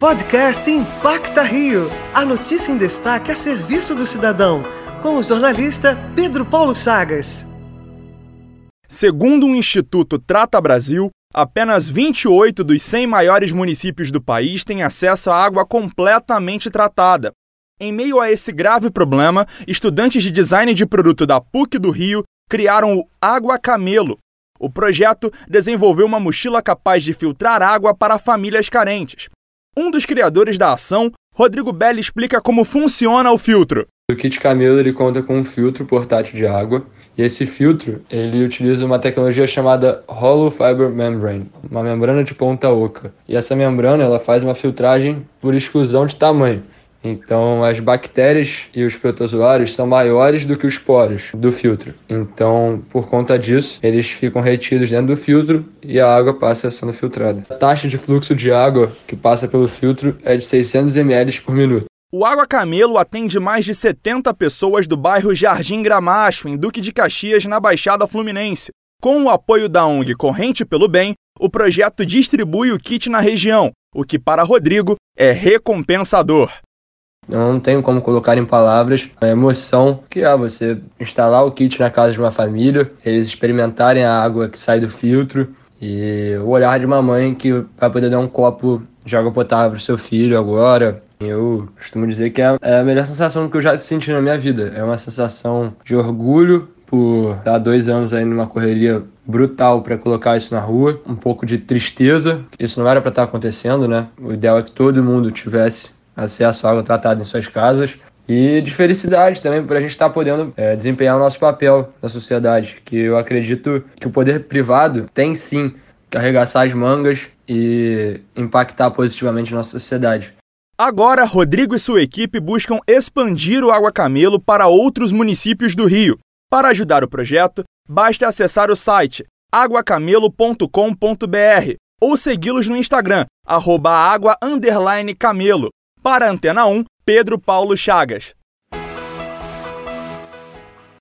Podcast Impacta Rio. A notícia em destaque a serviço do cidadão. Com o jornalista Pedro Paulo Chagas. Segundo o Instituto Trata Brasil, apenas 28 dos 100 maiores municípios do país têm acesso à água completamente tratada. Em meio a esse grave problema, estudantes de design de produto da PUC do Rio criaram o Água Camelo. O projeto desenvolveu uma mochila capaz de filtrar água para famílias carentes. Um dos criadores da ação, Rodrigo Belli, explica como funciona o filtro. O kit Camelo ele conta com um filtro portátil de água e esse filtro ele utiliza uma tecnologia chamada Hollow Fiber Membrane, uma membrana de ponta oca. E essa membrana ela faz uma filtragem por exclusão de tamanho. Então, as bactérias e os protozoários são maiores do que os poros do filtro. Então, por conta disso, eles ficam retidos dentro do filtro e a água passa sendo filtrada. A taxa de fluxo de água que passa pelo filtro é de 600 ml por minuto. O Água Camelo atende mais de 70 pessoas do bairro Jardim Gramacho, em Duque de Caxias, na Baixada Fluminense. Com o apoio da ONG Corrente pelo Bem, o projeto distribui o kit na região, o que para Rodrigo é recompensador. Não tenho como colocar em palavras a emoção que é você instalar o kit na casa de uma família, eles experimentarem a água que sai do filtro e o olhar de uma mãe que vai poder dar um copo de água potável para seu filho agora. Eu costumo dizer que é a melhor sensação que eu já senti na minha vida. É uma sensação de orgulho por estar dois anos aí numa correria brutal para colocar isso na rua, um pouco de tristeza. Isso não era para estar acontecendo, né? O ideal é que todo mundo tivesse acesso à água tratada em suas casas e de felicidade também para a gente estar tá podendo é, desempenhar o nosso papel na sociedade, que eu acredito que o poder privado tem sim que arregaçar as mangas e impactar positivamente a nossa sociedade. Agora, Rodrigo e sua equipe buscam expandir o Água Camelo para outros municípios do Rio. Para ajudar o projeto, basta acessar o site aguacamelo.com.br ou segui-los no Instagram, arroba água, camelo. Para a Antena 1, Pedro Paulo Chagas.